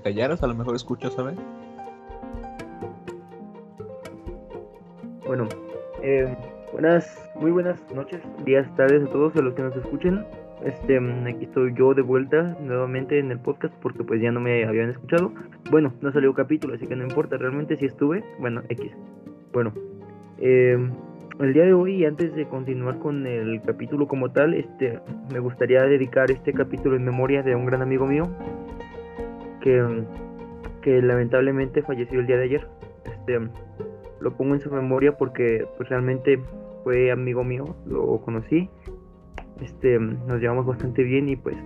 callaras, a lo mejor escuchas, ¿sabes? Bueno, eh, buenas, muy buenas noches, días, tardes a todos a los que nos escuchen. Este, aquí estoy yo de vuelta nuevamente en el podcast porque pues ya no me habían escuchado. Bueno, no salió capítulo, así que no importa realmente si estuve. Bueno, X. Bueno, eh, el día de hoy, antes de continuar con el capítulo como tal, este, me gustaría dedicar este capítulo en memoria de un gran amigo mío que, que lamentablemente falleció el día de ayer. Este, lo pongo en su memoria porque pues, realmente fue amigo mío, lo conocí, este, nos llevamos bastante bien y pues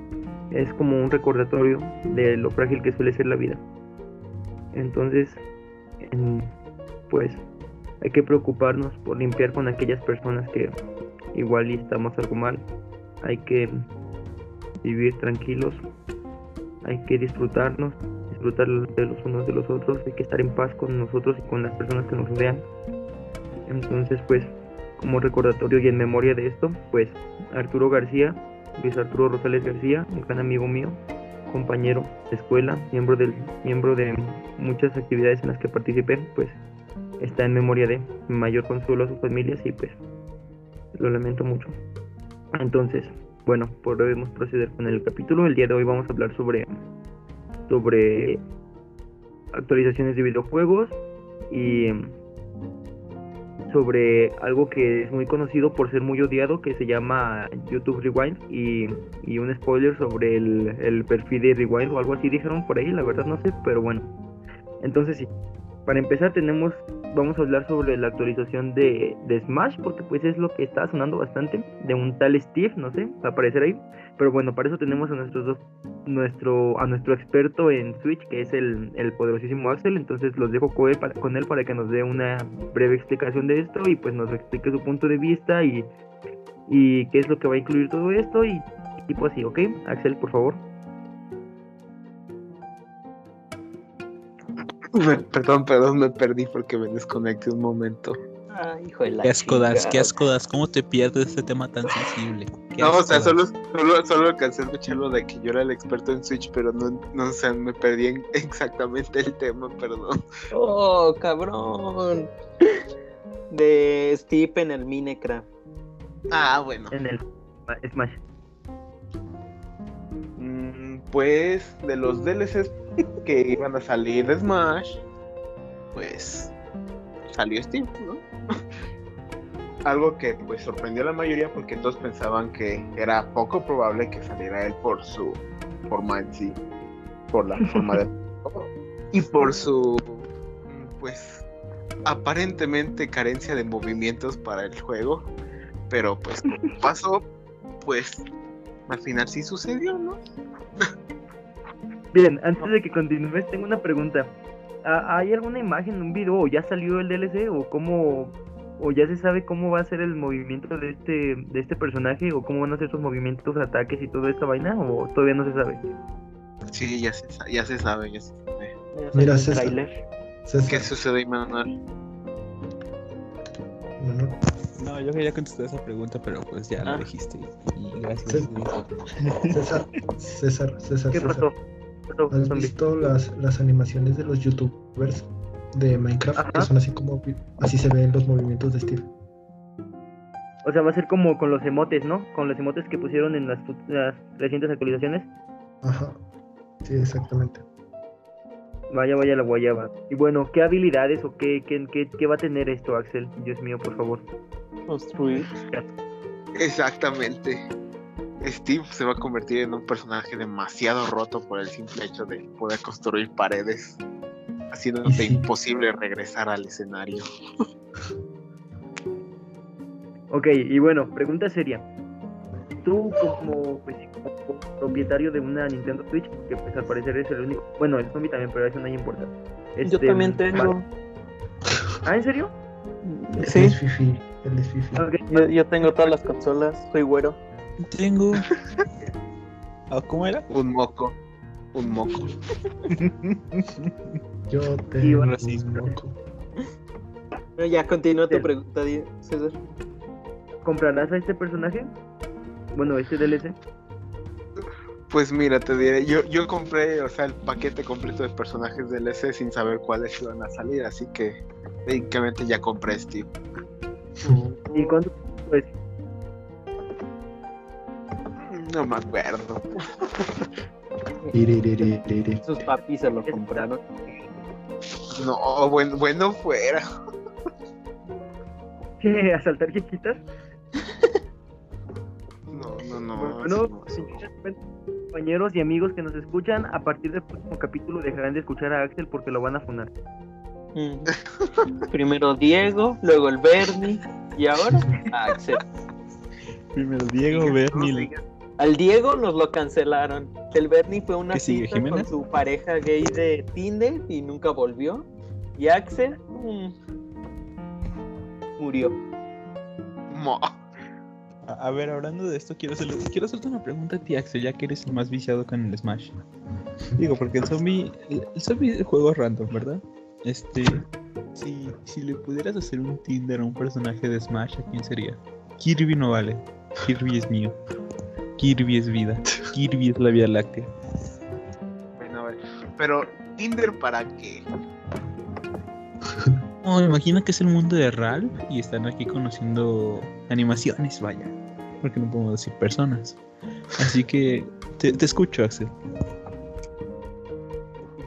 es como un recordatorio de lo frágil que suele ser la vida. Entonces, pues hay que preocuparnos por limpiar con aquellas personas que igual estamos algo mal. Hay que vivir tranquilos, hay que disfrutarnos, disfrutar de los unos de los otros, hay que estar en paz con nosotros y con las personas que nos rodean. Entonces, pues, como recordatorio y en memoria de esto, pues Arturo García, Luis Arturo Rosales García, un gran amigo mío, compañero de escuela, miembro miembro de muchas actividades en las que participé, pues está en memoria de mayor consuelo a sus familias y pues lo lamento mucho. Entonces, bueno, podemos proceder con el capítulo. El día de hoy vamos a hablar sobre sobre actualizaciones de videojuegos y sobre algo que es muy conocido por ser muy odiado que se llama YouTube Rewind y, y un spoiler sobre el, el perfil de Rewind o algo así dijeron por ahí, la verdad no sé, pero bueno. Entonces sí, para empezar tenemos vamos a hablar sobre la actualización de, de, Smash, porque pues es lo que está sonando bastante, de un tal Steve, no sé, va a aparecer ahí. Pero bueno, para eso tenemos a nuestros dos, nuestro, a nuestro experto en Switch, que es el, el poderosísimo Axel. Entonces los dejo con él, para, con él para que nos dé una breve explicación de esto y pues nos explique su punto de vista y, y qué es lo que va a incluir todo esto y tipo así, ¿ok? Axel, por favor. perdón, perdón, me perdí porque me desconecté un momento. Ay, hijo de la Qué asco das, qué asco das, ¿cómo te pierdes este tema tan sensible? No, o sea, solo, solo, solo alcancé a escuchar lo de que yo era el experto en Switch, pero no, no o sea, me perdí en exactamente el tema, perdón. Oh, cabrón. De Steve en el Minecraft. Ah, bueno. En el Smash. Mm, pues, de los DLCs que iban a salir de Smash, pues salió Steve, ¿no? Algo que pues sorprendió a la mayoría porque todos pensaban que era poco probable que saliera él por su forma en sí, por la forma de y por su pues aparentemente carencia de movimientos para el juego, pero pues pasó, pues al final sí sucedió, ¿no? Bien, antes de que continúes, tengo una pregunta. ¿Hay alguna imagen, un video, o ya salió el DLC, o cómo, o ya se sabe cómo va a ser el movimiento de este, de este personaje, o cómo van a ser sus movimientos, ataques y toda esta vaina, o todavía no se sabe? Sí, ya se, ya se sabe, ya se sabe. Mira, César, ¿Qué sucede, Manuel? No, yo quería contestar esa pregunta, pero pues ya la ah. dijiste. Y gracias. César, César, César. ¿Qué pasó? ¿Has visto las, las animaciones de los youtubers de Minecraft? Que son así como así se ven los movimientos de Steve. O sea, va a ser como con los emotes, ¿no? Con los emotes que pusieron en las, las recientes actualizaciones. Ajá. Sí, exactamente. Vaya, vaya la guayaba. Y bueno, ¿qué habilidades o qué, qué, qué, qué va a tener esto, Axel? Dios mío, por favor. Construir. Exactamente. Steve se va a convertir en un personaje demasiado roto por el simple hecho de poder construir paredes, haciéndote imposible regresar al escenario. ok, y bueno, pregunta seria. Tú como, pues, propietario de una Nintendo Switch, que pues al parecer es el único, bueno, el zombie también, pero eso no hay importancia. Yo este, también tengo. ¿Ah, en serio? Sí. es fifi, es fifi. Yo, yo tengo todas las consolas, soy güero. Tengo. ¿Ah, ¿Cómo era? Un moco. Un moco. Yo tengo un moco. ya continúa tu pregunta, César. ¿Comprarás a este personaje? Bueno, este DLC. Pues mira, te diré, yo, yo compré, o sea, el paquete completo de personajes DLC sin saber cuáles iban a salir, así que técnicamente ya compré Steve. ¿Y cuánto pues No me acuerdo. Sus papis se lo compraron. No, bueno, bueno fuera. ¿Qué? ¿Asaltar chiquitas? No, no, no. Bueno, no. compañeros y amigos que nos escuchan, a partir del próximo capítulo dejarán de escuchar a Axel porque lo van a funar. Mm. Primero Diego, luego el Bernie y ahora Axel. Primero Diego, Bernie. Al Diego nos lo cancelaron. El Bernie fue una ¿Qué sigue, cita con su pareja gay de Tinder y nunca volvió. Y Axel mm, murió. Mo. A, a ver, hablando de esto, quiero, hacerle- quiero hacerte una pregunta a ti, Axel, ya que eres el más viciado con el Smash. Digo, porque el zombie. El, el zombie es juego random, ¿verdad? Este. Si, si le pudieras hacer un Tinder a un personaje de Smash, ¿a quién sería? Kirby no vale. Kirby es mío. Kirby es vida. Kirby es la Vía Láctea. Bueno, a ver. Pero, ¿Tinder para qué? No, imagina que es el mundo de Ralph y están aquí conociendo animaciones, vaya. Porque no podemos decir personas. Así que te, te escucho, Axel.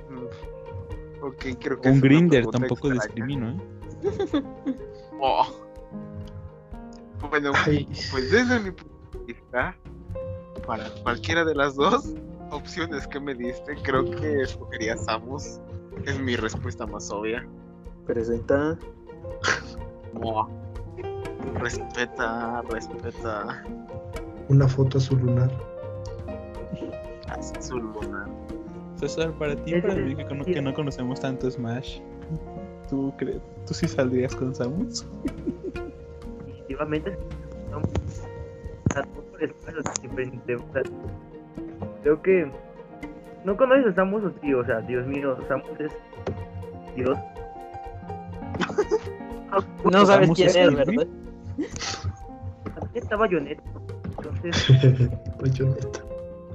Mm, Ok, creo que. es Un grinder tampoco extraña. discrimino, ¿eh? Oh. Bueno, Ay, pues desde mi punto de vista, para cualquiera de las dos opciones que me diste, creo que escogería Samus. Es mi respuesta más obvia. Presenta. Respeta, respeta. una foto azul lunar. Azul luna. César, para ti, para mí que, cono- que no conocemos tanto Smash, ¿tú crees? ¿Tú sí saldrías con Samus? Definitivamente, no, creo que no conoces a Samus o sí, o sea, Dios mío, Samus es Dios. No sabes quién es. ¿verdad? También está Bayonetta, entonces, Bayonetta.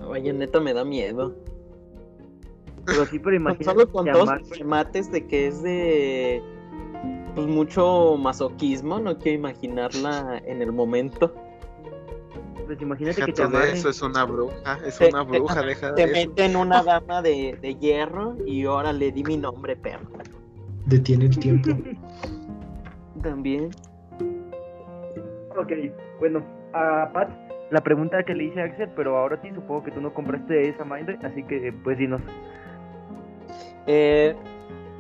Bayonetta me da miedo. pero sí, pero imagínate Solo con dos remates de que es de pues mucho masoquismo, no quiero imaginarla en el momento. Pues imagínate que te amarren, eso, es una bruja. Es Te- una te- bruja, deja Te de eso. meten una dama de, de hierro y ahora le di mi nombre, perro. Detiene el tiempo. También. Ok, bueno, a Pat, la pregunta que le hice a Axel, pero ahora sí, supongo que tú no compraste esa Mind, así que pues dinos. Eh,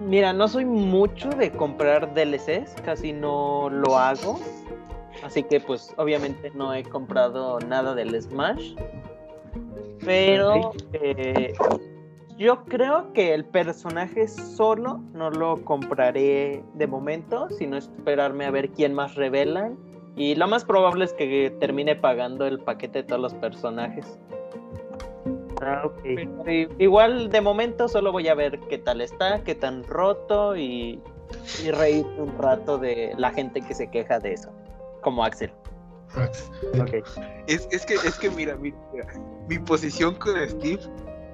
mira, no soy mucho de comprar DLCs, casi no lo hago. Así que pues obviamente no he comprado nada del Smash. Pero eh, yo creo que el personaje solo no lo compraré de momento, sino esperarme a ver quién más revelan. Y lo más probable es que termine pagando el paquete de todos los personajes. Ah, ok. Pero i- igual de momento solo voy a ver qué tal está, qué tan roto y, y reír un rato de la gente que se queja de eso. Como Axel. Es, es que, es que mira, mira, mira, mi posición con Steve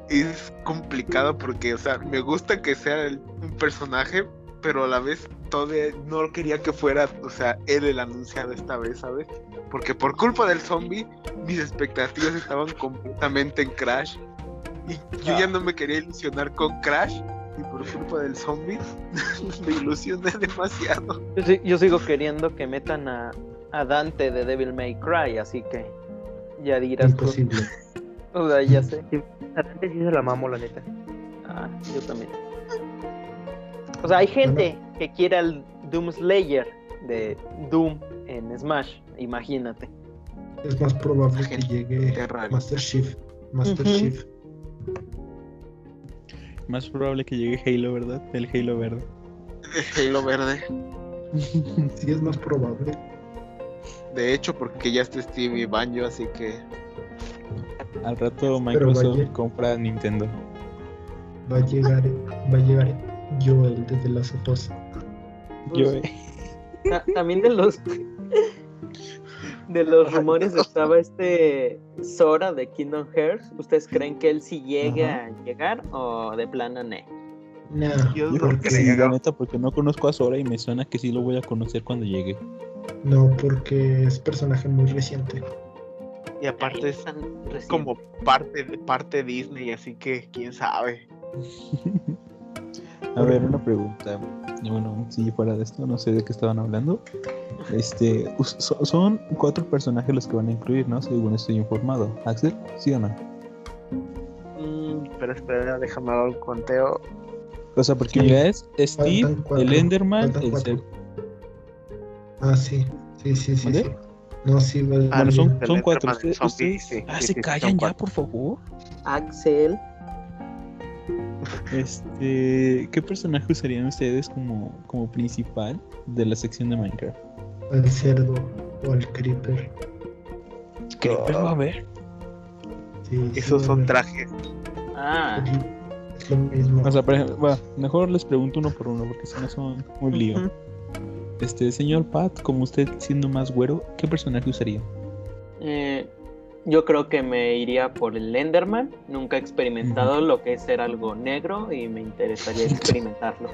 es complicada porque, o sea, me gusta que sea el- un personaje, pero a la vez todavía no quería que fuera, o sea, él el anunciado esta vez, ¿sabes? Porque por culpa del zombie, mis expectativas estaban completamente en Crash. Y yo ya no me quería ilusionar con Crash. Y por culpa del zombie, me ilusioné demasiado. Yo, yo sigo queriendo que metan a, a Dante de Devil May Cry, así que ya dirás tú. Imposible. O sea, ya sé. Adelante sí se la mamo, la neta. Ah, yo también. O sea, hay gente que quiere al Doom Slayer de Doom en Smash, imagínate. Es más probable que llegue. Master Chief. Master. Chief. Más probable que llegue Halo, ¿verdad? El Halo verde. Halo verde. Sí, es más probable. De hecho, porque ya está Steve y Banjo, así que Al rato Microsoft vaya- compra Nintendo. Va a llegar, va a llegar Joel desde las ojos. Yo, Pues, Ta- También de los de los rumores estaba este Sora de Kingdom Hearts. ¿Ustedes creen que él sí llegue a llegar o de plano no? No, Yo Yo creo sí, la neta, porque no conozco a Sora y me suena que sí lo voy a conocer cuando llegue. No, porque es personaje muy reciente. Y aparte es tan reciente. como parte de parte Disney, así que quién sabe. A ver, una pregunta. Bueno, si fuera de esto, no sé de qué estaban hablando. Este, son cuatro personajes los que van a incluir, ¿no? Según estoy informado. Axel, ¿sí o no? Mm, pero espera, déjame dar el conteo. O sea, porque Sí. ya es Steve, el Enderman, el. Ah, sí, sí, sí, sí. Sí. No, sí, va, Ah, Bueno, son, el son cuatro. El Ustedes, sí, ah, sí, se sí, callan ya, por favor. Axel. Este, ¿qué personaje usarían ustedes como, como principal de la sección de Minecraft? Al cerdo o al creeper. Creeper va a ver. Sí, sí, Esos son haber. trajes. Ah, Es lo mismo. O sea, por ejemplo, va, mejor les pregunto uno por uno porque si no son un lío. Este, señor Pat, como usted siendo más güero, ¿qué personaje usaría? eh, yo creo que me iría por el Enderman. Nunca he experimentado lo que es ser algo negro y me interesaría experimentarlo.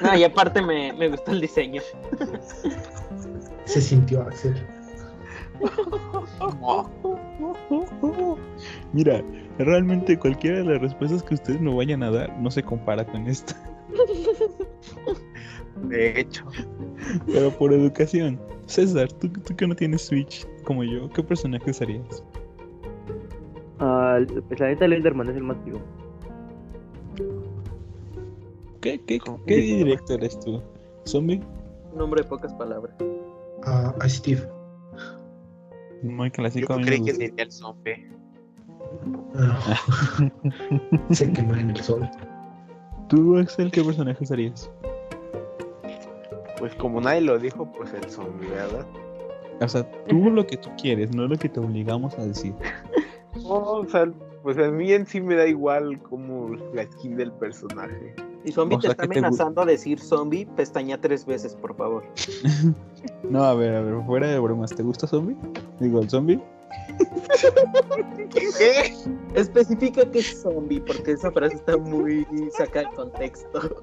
No, y aparte me, me gustó el diseño. Se sintió Axel. Mira, realmente cualquiera de las respuestas que ustedes me vayan a dar no se compara con esta. De hecho, Pero por educación. César, tú, tú que no tienes Switch como yo, ¿qué personaje usarías? Ah, pues la neta, el Enderman es el más vivo. ¿Qué, qué, qué directo eres tú? ¿Zombie? Un hombre de pocas palabras. A, a Steve. Muy yo clásico. me creí que diría el zombie. Ah. Se quema en el sol. ¿Tú, Axel, qué personaje usarías? Pues como nadie lo dijo, pues el zombie, ¿verdad? O sea, tú lo que tú quieres, no lo que te obligamos a decir. No, o sea, pues a mí en sí me da igual como la skin del personaje. Si zombie O te está te amenazando a decir zombie, pestaña tres veces, por favor. No, a ver, a ver, fuera de bromas, ¿te gusta zombie? Digo, el zombie. ¿Qué? Especifica que es zombie, porque esa frase está muy sacada de contexto.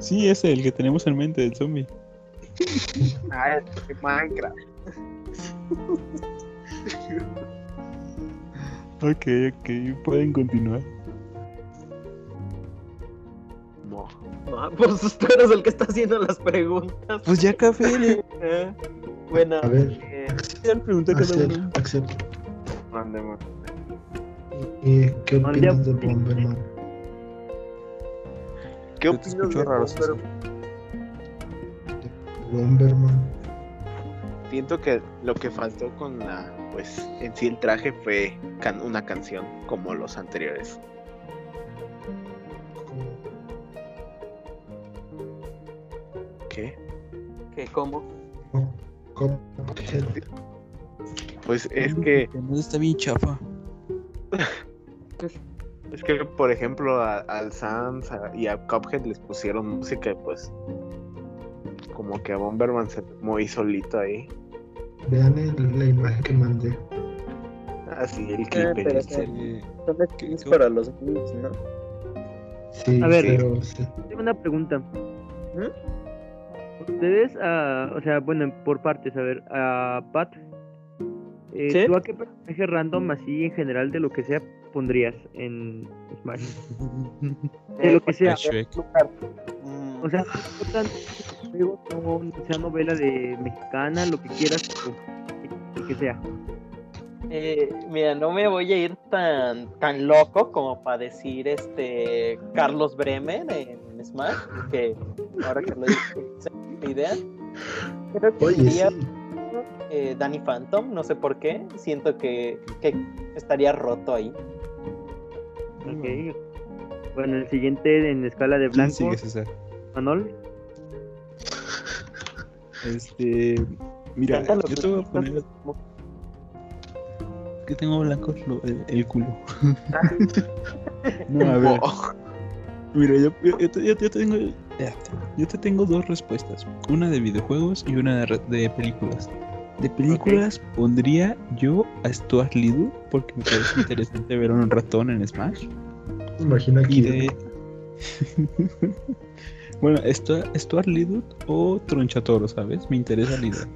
Sí, ese, el que tenemos en mente, el zombie. Ah, es Minecraft. Ok, ok, pueden continuar. No. No, pues tú eres el que está haciendo las preguntas. Pues ya café, Eh, bueno, A ver, eh, ya le pregunté Axel, uno. Axel. Mande, man. ¿y ¿Qué opinas de diablo. Bomberman? ¿Qué te opinas de raro? Bomberman. Siento que lo que faltó con la, pues, en sí el traje fue can- una canción como los anteriores. ¿Qué? ¿qué, ¿cómo? Cuphead. Pues es que, No está bien chafa. es que por ejemplo a- al Sans a- y a Cuphead les pusieron música y pues como que a Bomberman se moví solito ahí. Vean el- la imagen que mandé. Así el Eh, clip pero. Eh, Son skins ¿Qué- para los niños, ¿no? Sí, A ver. pero sí. Tengo una pregunta. Ustedes, ah, o sea, bueno, por partes, a ver, a Pat, eh, ¿Sí? ¿tú a qué personaje random, así en general, de lo que sea, pondrías en Smash? De lo que sea. Mm, O sea, no importa juego, no sea novela de mexicana, lo que quieras, o- el que sea. eh, mira, no me voy a ir tan, tan loco como para decir este Carlos Bremer en Smash, que ahora que lo hace idea. Creo que Oye, sí. eh, Danny Phantom, no sé por qué. Siento que, que estaría roto ahí. Ok. Bueno, el siguiente en escala de ¿Quién blanco, sigue, César? Manol. Este. Mira, Cántalo, yo te voy a poner. Que tengo blanco lo- el, el culo. no, a ver. Mira, yo, yo, yo te- yo te tengo Yo te tengo dos respuestas, una de videojuegos y una de, re- de películas. De películas pondría yo a Stuart Little porque me parece interesante ver a un ratón en Smash. Imagina de... bueno, Stu- Stuart Little o Tronchatoro, ¿sabes? Me interesa la idea.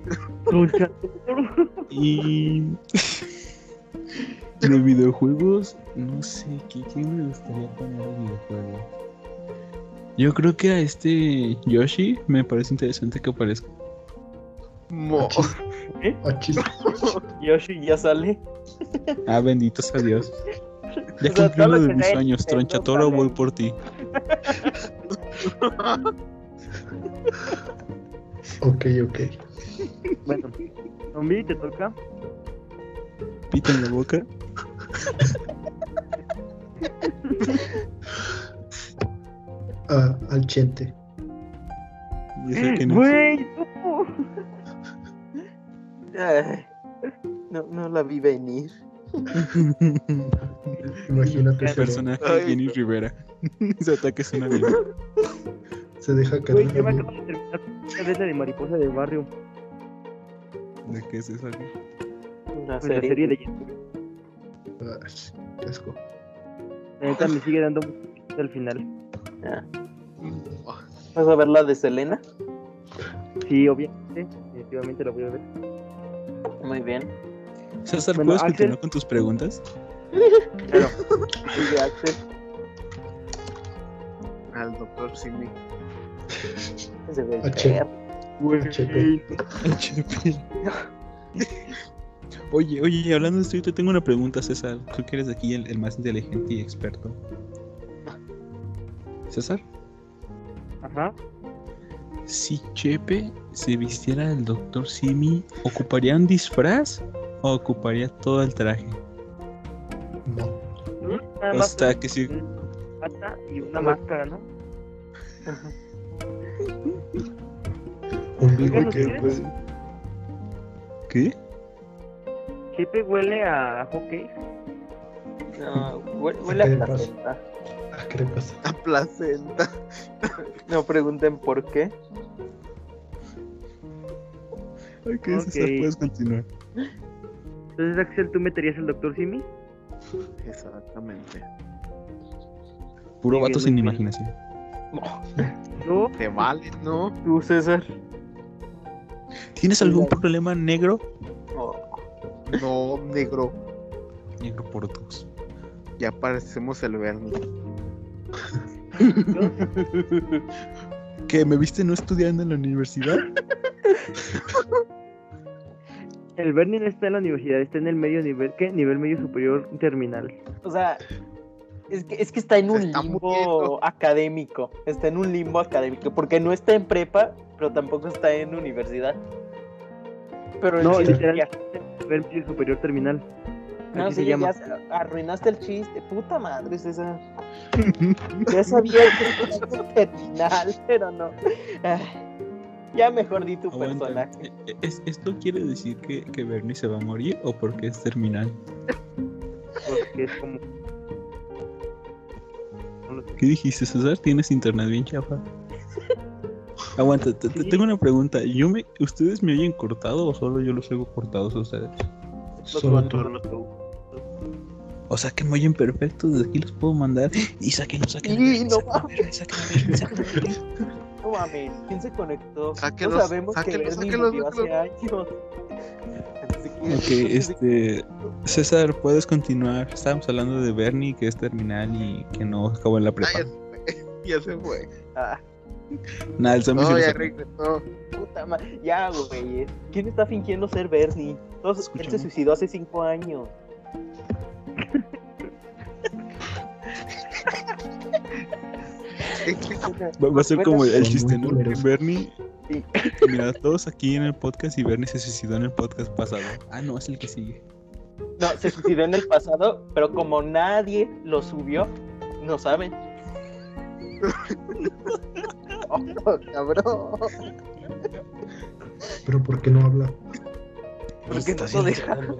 Y de videojuegos, no sé, ¿qué, qué me gustaría poner de videojuego? Yo creo que a este Yoshi me parece interesante que aparezca. Mo- Achis. Yoshi ya sale. Ah, benditos a Dios. Ya O sea, cumplí uno de mis sea sueños, Tronchatoro, voy por ti. Ok, ok. Bueno, zombie, te toca. Pita en la boca. Ah, al chente. Güey, no. Ay, no, no la vi venir. Imagínate, se, Personaje Ay. Jenny Rivera. Ese ataque suena bien. se deja Güey, caer. yo me acabo de terminar la letra de mariposa del barrio. ¿De qué es eso? La Pues serie. serie de YouTube. Ah, qué asco. La neta me sigue dando mucho al final. Ah, ¿Vas a ver la de Selena? Sí, obviamente. Definitivamente la voy a ver. Muy bien. César, Bueno, ¿puedes Axel. continuar con tus preguntas? Claro. Sigue Axel. Al doctor. Ese. Güey. HP. Oye, oye, hablando de esto, yo te tengo una pregunta, César. Tú que eres aquí el, el más inteligente y experto. César, Ajá. Si Chepe se vistiera del Dr. Simi, ¿ocuparía un disfraz o ocuparía todo el traje? No. Nada O más sea, que si... un pata y una máscara, ¿no? Pues, ¿Qué? Chepe huele a hockey. No, hue- huele a placenta. ¿Qué pasa? La placenta. No pregunten por qué. Ay, ¿qué Ok. César? Puedes continuar. Entonces, Axel, ¿tú meterías al doctor Simi? Exactamente. Puro vato sin imaginación. No. Te vale, ¿no? ¿Tú, César? ¿Tienes algún problema negro? Oh, No, negro. Negro por dos. Ya parecemos el Bernie. ¿Qué? ¿Me viste no estudiando en la universidad? El Bernie no está en la universidad, está en el medio nivel, ¿qué? Nivel medio superior terminal. O sea, es que, es que está en Se un está limbo muriendo. académico. Está en un limbo académico. Porque no está en prepa, pero tampoco está en universidad. Pero No, literal, nivel medio superior terminal. No, sí, ya, arruinaste el chiste. Puta madre, César. Ya sabía que era terminal, pero no. Ya mejor di tu Aguanta. personaje. ¿E- es- ¿Esto quiere decir que, que Bernie se va a morir o porque es terminal? Porque es como. ¿Qué dijiste, César? ¿Tienes internet bien chafa? Aguanta, te, tengo una pregunta. ¿Yo me, ¿Ustedes me oyen cortado o solo yo los oigo cortados a ustedes? Solo tú. O sea que me oyen perfecto, desde aquí los puedo mandar y saquen, saquen, Y no saquen, saquen, saquen, saquen, saquen. No mames, ¿quién se conectó? Sáquelos, no sabemos que hace años. Ok, este. César, puedes continuar. Estábamos hablando de Bernie, que es terminal y que no acabó en la Ah, prepa. ya se fue. Ya se fue. Ah, Nada, el zombie No, ya regresó. puta ma- Ya, güey. ¿Quién está fingiendo ser Bernie? Todos, él se suicidó hace cinco años. Va, va a ser como el chiste, ¿no? Bernie. Sí. Mira, todos aquí en el podcast y Bernie se suicidó en el podcast pasado. Ah, no, es el que sigue. No, se suicidó en el pasado, pero como nadie lo subió, no saben. Oh, cabrón. Pero ¿por qué no habla? Porque no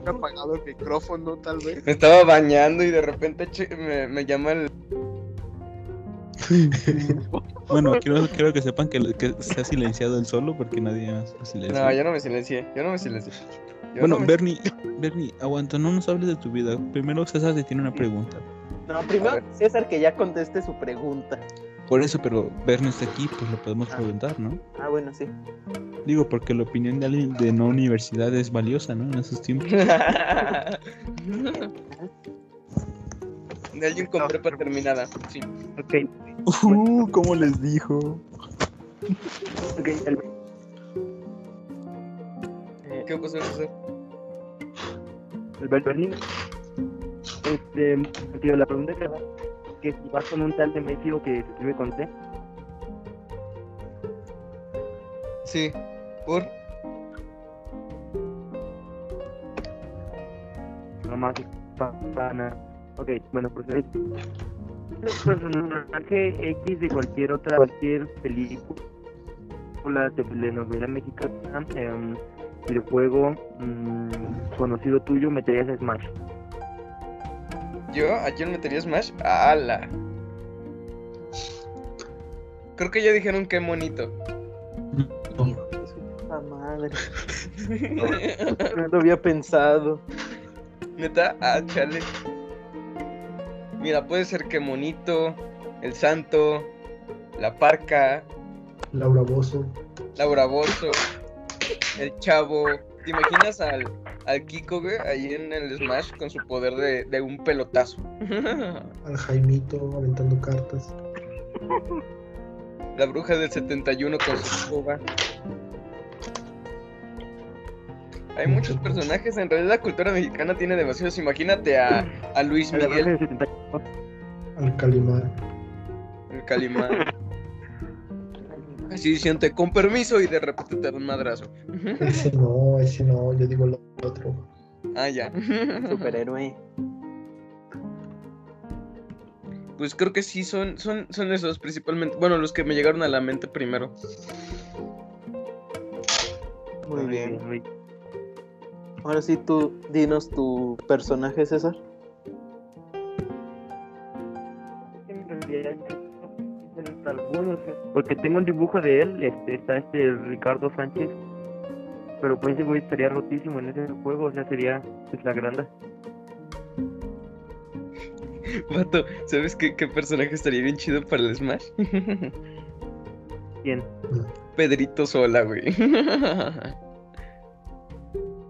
lo apagado el micrófono, tal vez. Me estaba bañando y de repente che- me, me llama el. Bueno, quiero, quiero que sepan que, que se ha silenciado el solo porque nadie más lo silenció. No, yo no me silencié. Yo no me silencié. Yo Bueno, no me- Bernie, Bernie, aguanta, no nos hables de tu vida. Primero César te tiene una pregunta. No, primero. César que ya conteste su pregunta. Por eso, pero Bernie está aquí, pues lo podemos Ah. preguntar, ¿no? Ah, bueno, sí. Digo, porque la opinión de alguien de no universidad es valiosa, ¿no? En esos tiempos. De alguien con prepa terminada. Sí. Ok, Uh, ¿cómo les dijo? ok. El, Eh, ¿Qué pasó, César? el Berlín. Este, tío, la pregunta que va, que si vas con un tal de México que se escribe con T. Sí. ¿Por? Nomás pa- pana. Ok, bueno, pues es personaje X de cualquier otra, cualquier película, telenovela mexicana, em, videojuego mm, conocido tuyo, meterías a Smash. ¿Yo? ¿A quién metería Smash? ¡Hala! Creo que ya dijeron qué monito. hijo de su puta madre. No lo había pensado. ¿Neta? Ah, chale. Mira, puede ser que monito, el santo, la parca, Laura Bozo. Laura Bozo, el chavo. ¿Te imaginas al, al Kiko, güey, ahí en el Smash con su poder de, de un pelotazo? Al Jaimito aventando cartas. La bruja del 71 con su escoba. Hay muchos personajes, en realidad la cultura mexicana tiene demasiados. Imagínate a, a Luis Miguel, del 71. Al Calimán. el Calimán. Así diciendo, con permiso, y de repente te da un madrazo. Ese no, ese no, yo digo lo otro. Ah, ya. Superhéroe. Pues creo que sí, son, son, son esos principalmente. Bueno, los que me llegaron a la mente primero. Muy bien. Muy Ahora sí, tú dinos tu personaje, César. En realidad, algunos, porque tengo un dibujo de él, este, está este Ricardo Sánchez, pero pues ese güey estaría rotísimo en ese juego, o sea, sería pues, la granda. Vato, ¿sabes qué, qué personaje estaría bien chido para el Smash? ¿Quién? Pedrito Sola, güey.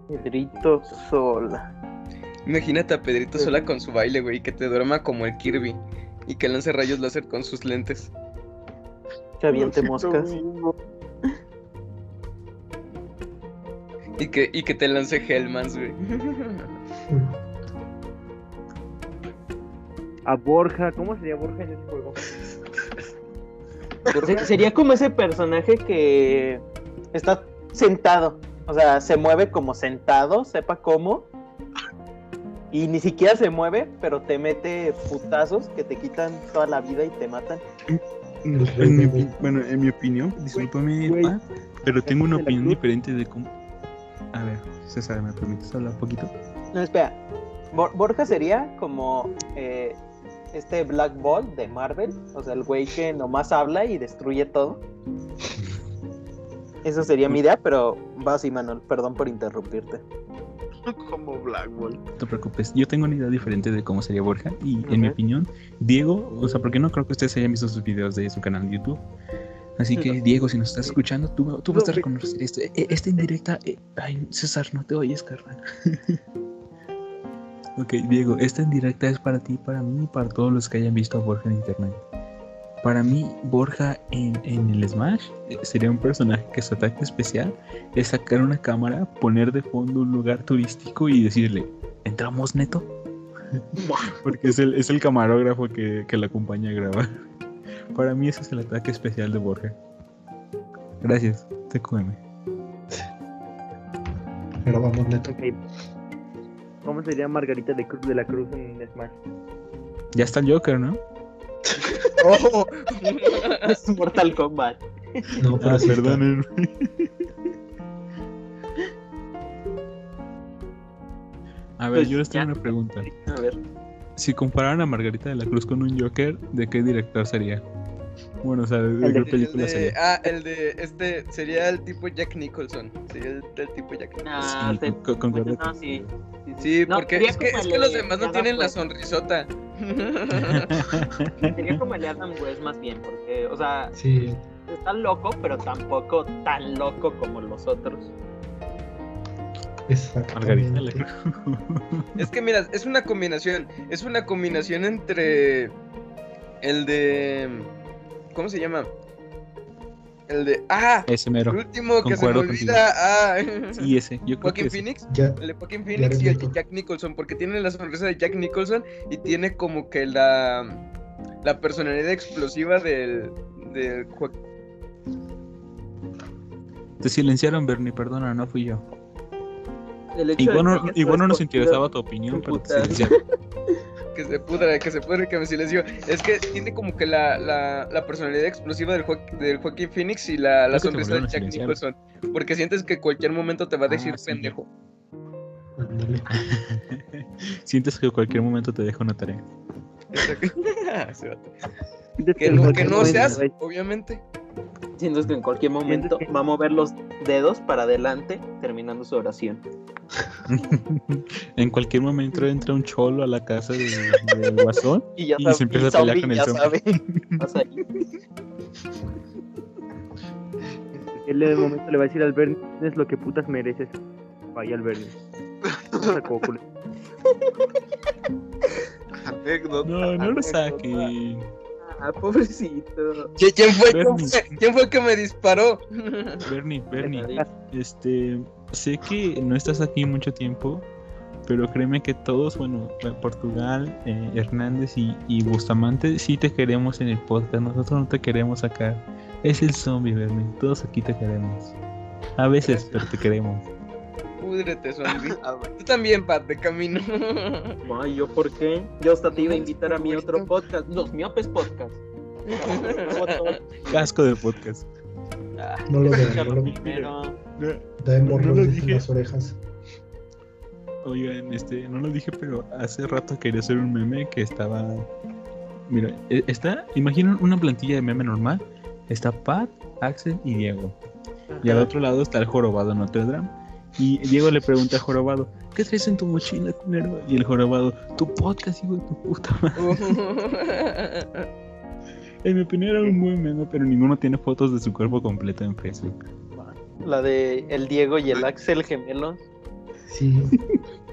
Pedrito Sola. Imagínate a Pedrito Sola con su baile, güey, que te duerma como el Kirby y que lance rayos láser con sus lentes. Que aviente moscas. Y que, y que te lance Hellmans, güey. A Borja, ¿cómo sería Borja en ese juego? Se- Sería como ese personaje que está sentado. O sea, se mueve como sentado, sepa cómo. Y ni siquiera se mueve, pero te mete putazos que te quitan toda la vida y te matan. En mi bueno, en mi opinión, discúlpame, pa, pero tengo una opinión diferente de cómo. A ver, César, ¿me permites hablar un poquito? No, espera. Bor- Borja sería como eh, este Black Ball de Marvel. O sea, el güey que nomás habla y destruye todo. Esa sería mi idea, pero vas y Manuel, perdón por interrumpirte. Como Black Ball. No te preocupes, yo tengo una idea diferente de cómo sería Borja y en mi opinión, Diego, o sea, porque no creo que ustedes hayan visto sus videos de su canal de YouTube. Así que, Diego, si nos estás escuchando, tú, tú vas a reconocer esto. Eh, Esta indirecta. eh, ay, César, no te oyes, carnal. ok, Diego, esta indirecta es para ti, para mí y para todos los que hayan visto a Borja en internet. Para mí, Borja en, en el Smash eh, sería un personaje que su ataque especial es sacar una cámara, poner de fondo un lugar turístico y decirle, ¿entramos neto? Porque es el, es el camarógrafo que, que la acompaña a grabar. Para mí ese es el ataque especial de Borja. Gracias, TQM. Grabamos neto. Ok. ¿Cómo sería Margarita de, Cruz, de la Cruz en Smash? Ya está el Joker, ¿no? ¡Oh! Es Mortal Kombat. No, pero Ah, sí perdónenme. A ver, Pues yo les tengo ya. una pregunta. A ver. Si compararan a Margarita de la Cruz con un Joker, ¿de qué director sería? Bueno, o sea, ¿de El qué de- El película de- sería? ah, el de este sería el tipo Jack Nicholson. Sería el, el tipo Jack Nicholson. Ah, Sí, te- con- concuerdo no, sí. Sí, No, porque es que, es los de demás no tienen la sonrisota. Sería como el de Adam West más bien, porque, o sea, Sí, está loco, pero tampoco tan loco como los otros. Margarita exactamente. le Es que mira, es una combinación, es una combinación entre el de ¿cómo se llama? El de ah, Ese el mero. último que se me olvida, ah, Sí, ese. Yo creo que Joaquin ese. Phoenix, Ya, el de Joaquin Phoenix y el de Jack Nicholson, porque tiene la sonrisa de Jack Nicholson y tiene como que la la personalidad explosiva del del Te silenciaron, Bernie, perdona, no fui yo. El Igual no, igual no nos interesaba tu opinión, pero te Puta. silenciaron. que se pudra, que se pudre, que me silenció. Es que tiene como que la, la, la personalidad explosiva del, Joaquin, del Joaquin Phoenix y la, la sonrisa de volvieron a Jack silenciar. Nicholson. Porque sientes que cualquier momento te va a Ah, decir sí. pendejo. Sientes que en cualquier momento te dejo una tarea. Que no, que no seas, obviamente. Sientes que en cualquier momento que- va a mover los dedos para adelante, terminando su oración. en cualquier momento entra un cholo a la casa de, de Guasón. Y ya Y sabe- se empieza y a pelear zombie con el zombie. Él en el momento le va a decir al Bernie, es lo que putas mereces. Vaya al. Anécdota. No, no lo saquen. Ah, pobrecito. ¿Qui- ¿Quién fue, fue- quién fue el que me disparó? Bernie, Bernie, este, sé que no estás aquí mucho tiempo, pero créeme que todos, bueno, Portugal, eh, Hernández y, y Bustamante, sí te queremos en el podcast. Nosotros no te queremos acá. Es el zombie, Bernie. Todos aquí te queremos. A veces, pero te queremos. Púdrete, zombie. A ver, Tú también, Pat, de camino. Ay, ¿yo por qué? Yo hasta te iba a invitar a mi otro podcast, Los Miopes Podcast. Casco de podcast. Ah, No lo escúchalo no lo primero. Da No lo hemorroides dije. en las orejas. Oigan, este, no lo dije, pero hace rato quería hacer un meme que estaba. Mira, e- está. Imaginen una plantilla de meme normal. Está Pat, Axel y Diego. Y al otro lado está el jorobado Notre Dame. Y Diego le pregunta al jorobado: ¿Qué traes en tu mochila, culero? Y el jorobado: Tu podcast, hijo de tu puta madre. En mi opinión era un buen meme, pero ninguno tiene fotos de su cuerpo completo en Facebook. La de el Diego y el Axel gemelos. Sí,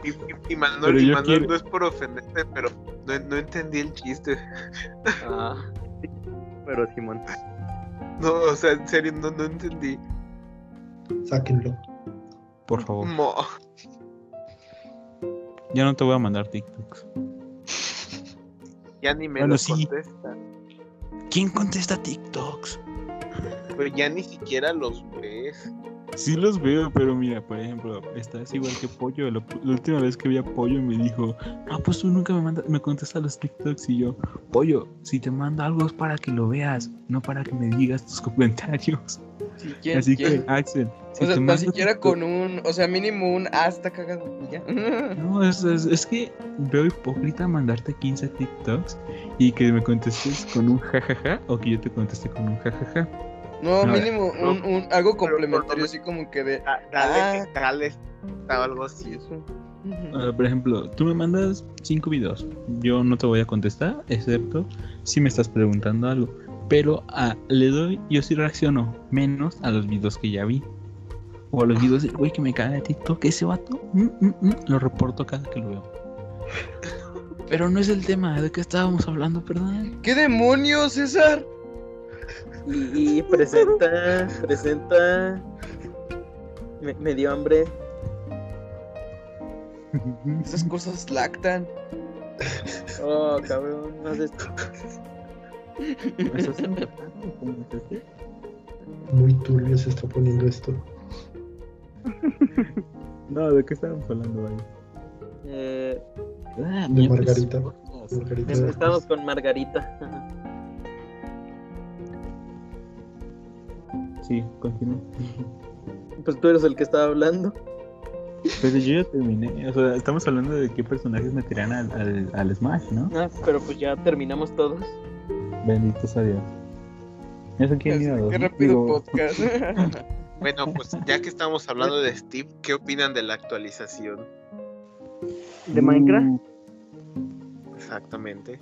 Y, y- y Manuel, Pero y yo Manuel quiero- no es por ofenderte, pero no, no entendí el chiste. Ah, Pero Simón. No, o sea, en serio, no, no entendí. sáquenlo. Por favor. Mo. Ya no te voy a mandar TikToks. Ya ni me Bueno, lo sí. contesta. ¿Quién contesta TikToks? Pero ya ni siquiera los ves. Sí los veo, pero mira, por ejemplo, estás igual que Pollo. La, la última vez que vi a Pollo me dijo, no, pues tú nunca me mandas, me contestas los TikToks y yo, Pollo, si te mando algo es para que lo veas, no para que me digas tus comentarios. Sí, ¿quién- Así quién? que, Axel, si O sea, tan siquiera con un, o sea, mínimo un hasta cagado. y ya. No, es, es, es que veo hipócrita mandarte 15 TikToks y que me contestes con un jajaja o que yo te conteste con un jajaja. No, No, mínimo un, un algo complementario, así como que de. Da- Dale, Ah. dale, o algo así. Ah, por ejemplo, tú me mandas 5 videos. Yo no te voy a contestar, excepto si me estás preguntando algo. Pero ah, le doy, yo sí reacciono menos a los videos que ya vi. O a los videos del güey que me caga de TikTok. Ese vato, mm, mm, mm, lo reporto cada que lo veo. Pero no es el tema de qué estábamos hablando, perdón. ¿Qué demonios, César? y, y presenta, presenta. Me, me dio hambre. Esas cosas lactan. Oh, cabrón, no haces esto. Muy turbio se está poniendo esto. No, ¿de qué estábamos hablando, güey? Eh, Ah, De pues, Margarita. Margarita. estamos con Margarita. Sí, continúa. Pues tú eres el que estaba hablando. Pero yo ya terminé. O sea, estamos hablando de qué personajes meterían al, al, al Smash, ¿no? Ah, pero pues ya terminamos todos. Benditos a Dios. Eso quién iba a Qué rápido Digo, podcast. Bueno, pues ya que estamos hablando de Steve, ¿qué opinan de la actualización? ¿De Minecraft? uh, Exactamente.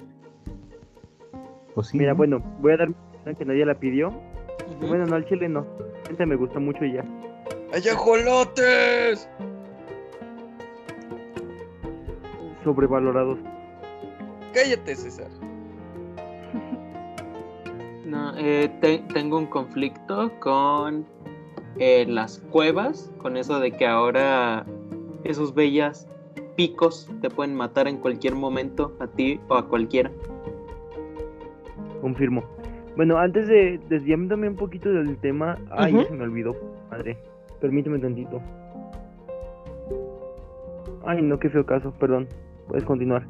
Pues sí, Mira, ¿no? bueno, voy a dar que nadie la pidió. Bueno, no, al chile no. Gente me gusta mucho y ya. ¡Ay, ajolotes! Sobrevalorados. Cállate, César. No, eh, te- tengo un conflicto con eh, las cuevas, con eso de que ahora esos bellas picos te pueden matar en cualquier momento, a ti o a cualquiera. Confirmo. Bueno, antes de desviándome un poquito del tema. Ay, se me olvidó. Madre. Permíteme tantito. Ay, no, qué feo caso. Perdón. Puedes continuar.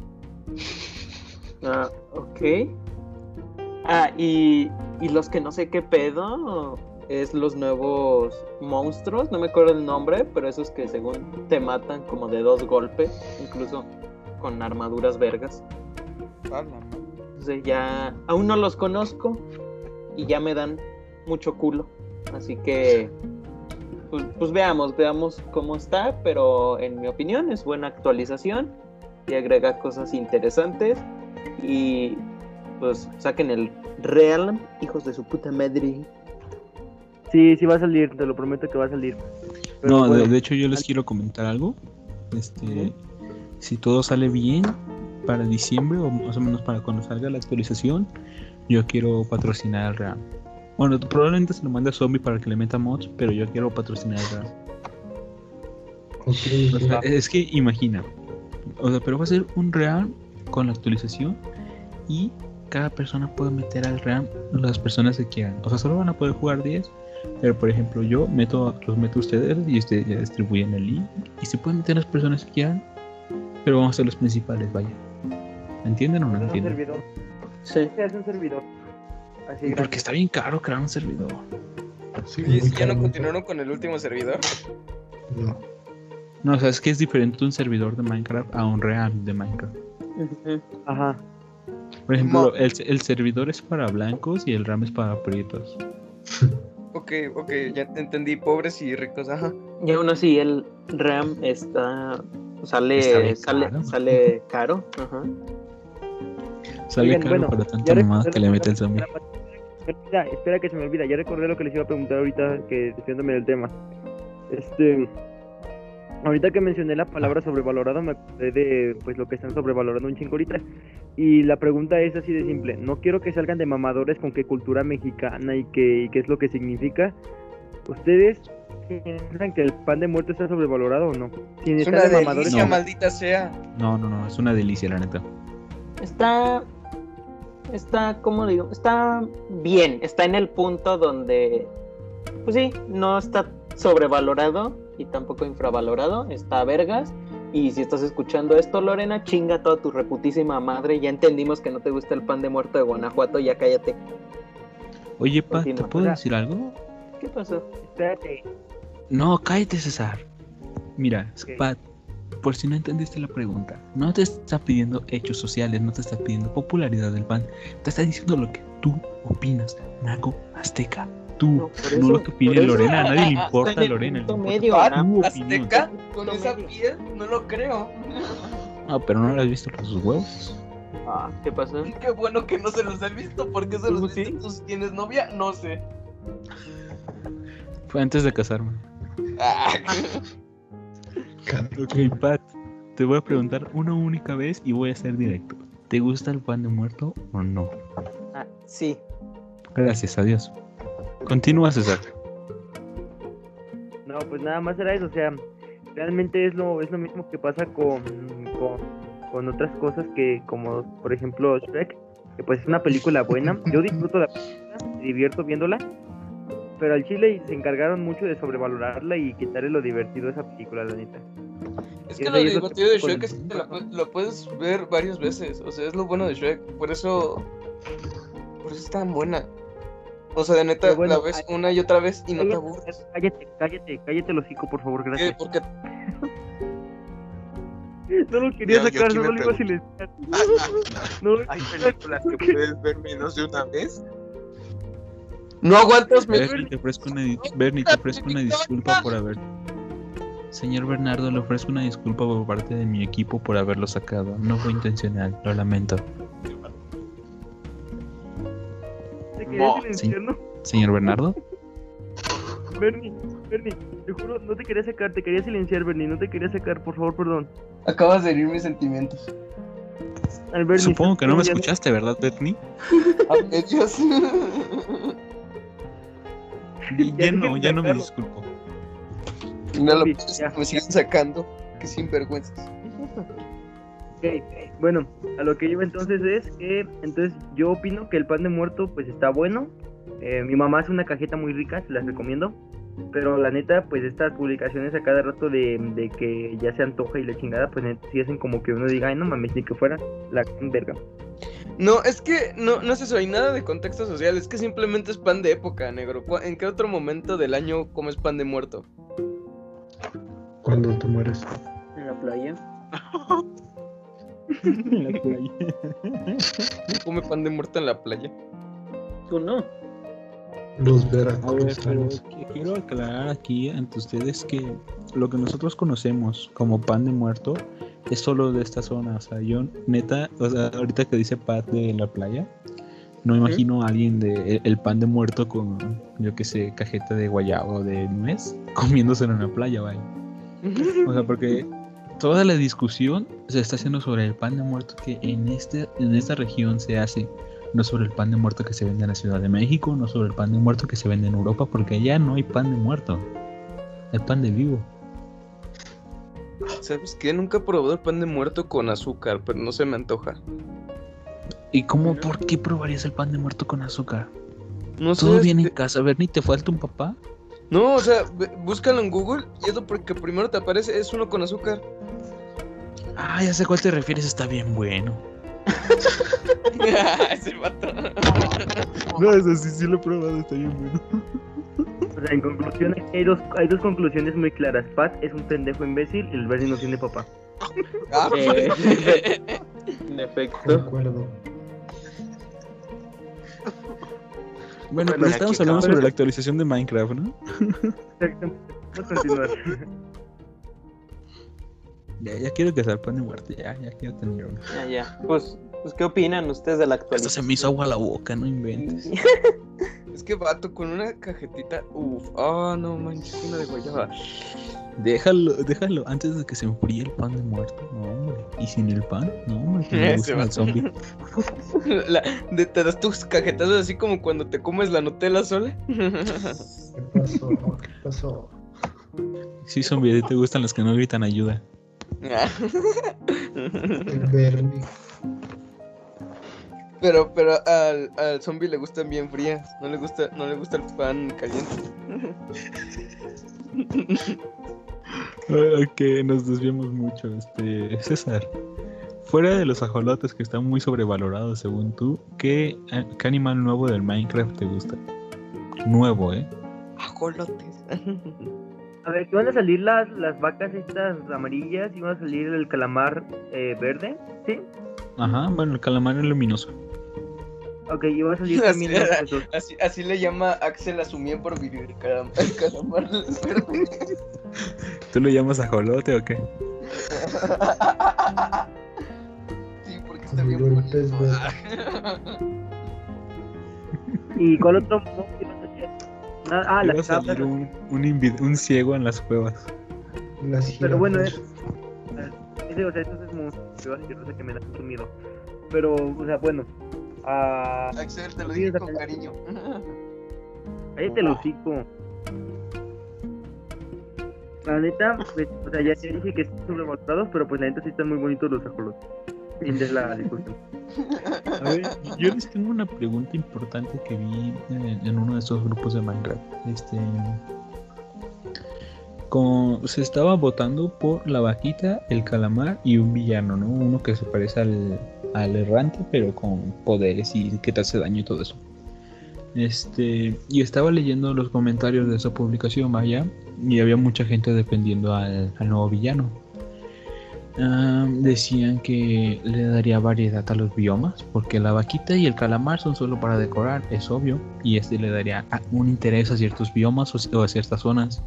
Ah, ok. Ah, y, y los que no sé qué pedo es los nuevos monstruos, no me acuerdo el nombre, pero esos que según te matan como de dos golpes, incluso con armaduras vergas. Entonces ya aún no los conozco y ya me dan mucho culo. Así que pues, pues veamos, veamos cómo está, pero en mi opinión es buena actualización y agrega cosas interesantes y pues saquen el Realm, hijos de su puta madre. Sí, sí va a salir. Te lo prometo que va a salir. Pero No, de, hecho yo les quiero comentar algo. Este, si todo sale bien para diciembre o más o menos para cuando salga la actualización, yo quiero patrocinar al RAM. Bueno, probablemente se lo mande a Zombie para que le meta mods, pero yo quiero patrocinar al RAM. Ok, O sea, es que imagina, o sea, pero va a ser un RAM con la actualización y cada persona puede meter al RAM las personas que quieran. O sea, solo van a poder jugar 10, pero por ejemplo yo meto, los meto a ustedes y ustedes ya distribuyen el link y se pueden meter las personas que quieran, pero vamos a ser los principales, vaya. ¿Entienden o no es un entienden? servidor. Sí. Se hace un servidor. Así Porque está bien caro crear un servidor. sí, muy ¿sí ya no continuaron con el último servidor? No. No, o sea, es que es diferente un servidor de Minecraft a un RAM de Minecraft. Ajá. Por ejemplo, Mo- el, el servidor es para blancos y el RAM es para prietos. Ok, ok, ya te entendí. Pobres y ricos, ajá. Y aún así el RAM está sale sale caro. sale caro. Ajá. Sale Oigan, caro bueno, para tanta mamada que le lo mete el zombie. Olvida, espera que se me olvida, ya recordé lo que les iba a preguntar ahorita que defiéndome del tema. Este ahorita que mencioné la palabra sobrevalorado me acordé de pues lo que están sobrevalorando un chingo ahorita. Y la pregunta es así de simple, no quiero que salgan de mamadores con qué cultura mexicana y qué, y qué es lo que significa. ¿Ustedes piensan que el pan de muerto está sobrevalorado o no? Sin Es una de mamadores. delicia, No. maldita sea. No, no, no, es una delicia, la neta. Está está como digo, está bien, está en el punto donde pues sí, no está sobrevalorado y tampoco infravalorado, está a vergas. Y si estás escuchando esto, Lorena, chinga toda tu reputísima madre. Ya entendimos que no te gusta el pan de muerto de Guanajuato, ya cállate. Oye, Pat, ¿te puedo decir algo? ¿Qué pasó? Espérate. No, cállate, César. Mira, Ok. Pat, por si no entendiste la pregunta, no te está pidiendo hechos sociales, no te está pidiendo popularidad del pan, te está diciendo lo que tú opinas, Naco Azteca. Tú, No, lo que opine Lorena, a nadie le importa en el Lorena. le importa medio, ¿no? tu opinión. Azteca, con esa piel, no lo creo. Ah, pero no lo has visto con sus huevos. Ah, ¿Qué pasó? Qué bueno que no se los he visto, porque se los ¿Tú viste sí? tú si tienes novia, no sé. Fue antes de casarme. Ah, Ok, Pat, te voy a preguntar una única vez y voy a ser directo. ¿Te gusta el pan de muerto o no? Ah, sí. Gracias, adiós. Continúa, César. No, pues nada más era eso, o sea, realmente es lo, es lo mismo que pasa con, con, con otras cosas que, como por ejemplo Shrek, que pues es una película buena, yo disfruto la película, me divierto viéndola, pero al chile se encargaron mucho de sobrevalorarla y quitarle lo divertido a esa película, la neta. es que lo divertido de Shrek es que la pu- lo puedes ver varias veces. O sea, es lo bueno de Shrek. Por eso. Por eso es tan buena. O sea, de neta, bueno, la ves una y otra vez y no te aburres. Cállate, cállate, cállate el hocico, por favor, ¿Qué? gracias. No lo quería Yo- sacar, no lo iba a silenciar. No lo Hay películas que puedes ver menos de una vez. No aguantas, me Bernie, te ofrezco una, di- Bernie, te ofrezco una disculpa por haber. Señor Bernardo, le ofrezco una disculpa por parte de mi equipo por haberlo sacado. No fue intencional, lo lamento. Señor Bernardo, Bernie, Bernie, te juro, no te quería sacar, te quería silenciar, Bernie, no te quería sacar, por favor, perdón. Acabas de herir mis sentimientos. Al Bernie, supongo que no me escuchaste, ¿verdad, Bernie? Ellos. Y Ya Ya no, ya no me disculpo. No lo Sí, puedes, ya. me siguen sacando. Qué sinvergüenzas. Ok, bueno, a lo que iba entonces es que, entonces yo opino que el pan de muerto pues está bueno. Eh, mi mamá hace una cajeta muy rica, se las recomiendo. Pero la neta, pues estas publicaciones a cada rato de, de que ya se antoja y la chingada, pues neta, sí hacen como que uno diga, ay no mames, ni que fuera la verga. No, es que no, no es eso, hay nada de contexto social, es que simplemente es pan de época, negro. ¿Cu- ¿En qué otro momento del año comes pan de muerto? Cuando te mueres. En la playa. En la playa. ¿Quién come pan de muerto en la playa? Tú no. Los veracruzanos. qui- quiero aclarar aquí ante ustedes que lo que nosotros conocemos como pan de muerto es solo de esta zona. O sea, yo neta, o sea, ahorita que dice pan de la playa, no me imagino a alguien de el, el pan de muerto con, yo que sé, cajeta de guayaba o de nuez comiéndoselo en la playa, vaya. O sea, porque toda la discusión se está haciendo sobre el pan de muerto que en este en esta región se hace, no sobre el pan de muerto que se vende en la Ciudad de México, no sobre el pan de muerto que se vende en Europa, porque allá no hay pan de muerto, hay pan de vivo. ¿Sabes qué? Nunca he probado el pan de muerto con azúcar, pero no se me antoja. ¿Y cómo, por qué probarías el pan de muerto con azúcar? No sé. Todo bien en casa, Bernie, ¿te falta un papá? No, o sea, búscalo en Google y es lo porque primero te aparece, es uno con azúcar. Ah, ya sé a cuál te refieres, está bien bueno. Ese vato. No, eso sí, sí lo he probado, está bien bueno. O sea, en conclusión, hay dos, hay dos conclusiones muy claras. Pat es un pendejo imbécil y el Bernie no tiene papá. Ah, Eh. En efecto. Concuerdo. Bueno, Bueno, pues estamos hablando sobre la actualización de Minecraft, ¿no? Exacto. Vamos a continuar. Ya, ya quiero que sea el pan de muerte, ya, ya quiero tener uno. Ya, ya. Pues, pues, ¿qué opinan ustedes de la Hasta se actualización? me hizo agua la boca, no inventes. Es que vato, con una cajetita. Uf, ah, no manches, una de guayaba. Déjalo, déjalo, antes de que se enfríe el pan de muerto. No, hombre. Y sin el pan, no, hombre. Que me gusta el zombie. La- de- te das tus cajetazos así como cuando te comes la Nutella sola. ¿Qué pasó? ¿Qué pasó? Sí, zombie, ¿a ti te gustan los que no gritan ayuda. El Bernie. Pero, pero al, al zombie le gustan bien frías. No le gusta, no le gusta el pan caliente. Ok, nos desviamos mucho. Este, César, fuera de los ajolotes que están muy sobrevalorados según tú, ¿qué, qué animal nuevo del Minecraft te gusta? Nuevo, ¿eh? Ajolotes. A ver, que van a salir las, las vacas estas amarillas y van a salir el calamar eh, verde, ¿sí? Ajá, bueno, el calamar es luminoso. Ok, y va a salir Así también los era. esos. Así, así le llama Axel a su miembro vivir el calam- el calamar. ¿Tú lo llamas ajolote o qué? Sí, porque está bien bonito. ¿Y cuál otro a salir? Ah, ah, Iba a las salir cabras. un, un, invi- un ciego en las cuevas. Las Pero bueno, es. Ese, o sea, eso es a me da mucho miedo. Pero, o sea, bueno. Ah, Axel, te lo dije con cariño. cállate el hocico. La neta, pues, o sea, ya te dije que están sobrevalorados, pero pues la neta sí están muy bonitos los ajolotes. Fin de la discusión. A ver, yo les tengo una pregunta importante que vi en, en uno de estos grupos de Minecraft. Este. Con, se estaba votando por la vaquita, el calamar y un villano, ¿no? Uno que se parece al, al errante, pero con poderes y que te hace daño y todo eso. Este, y estaba leyendo los comentarios de esa publicación, vaya, y había mucha gente defendiendo al, al nuevo villano. Ah, decían que le daría variedad a los biomas, porque la vaquita y el calamar son solo para decorar, es obvio, y este le daría un interés a ciertos biomas o a ciertas zonas.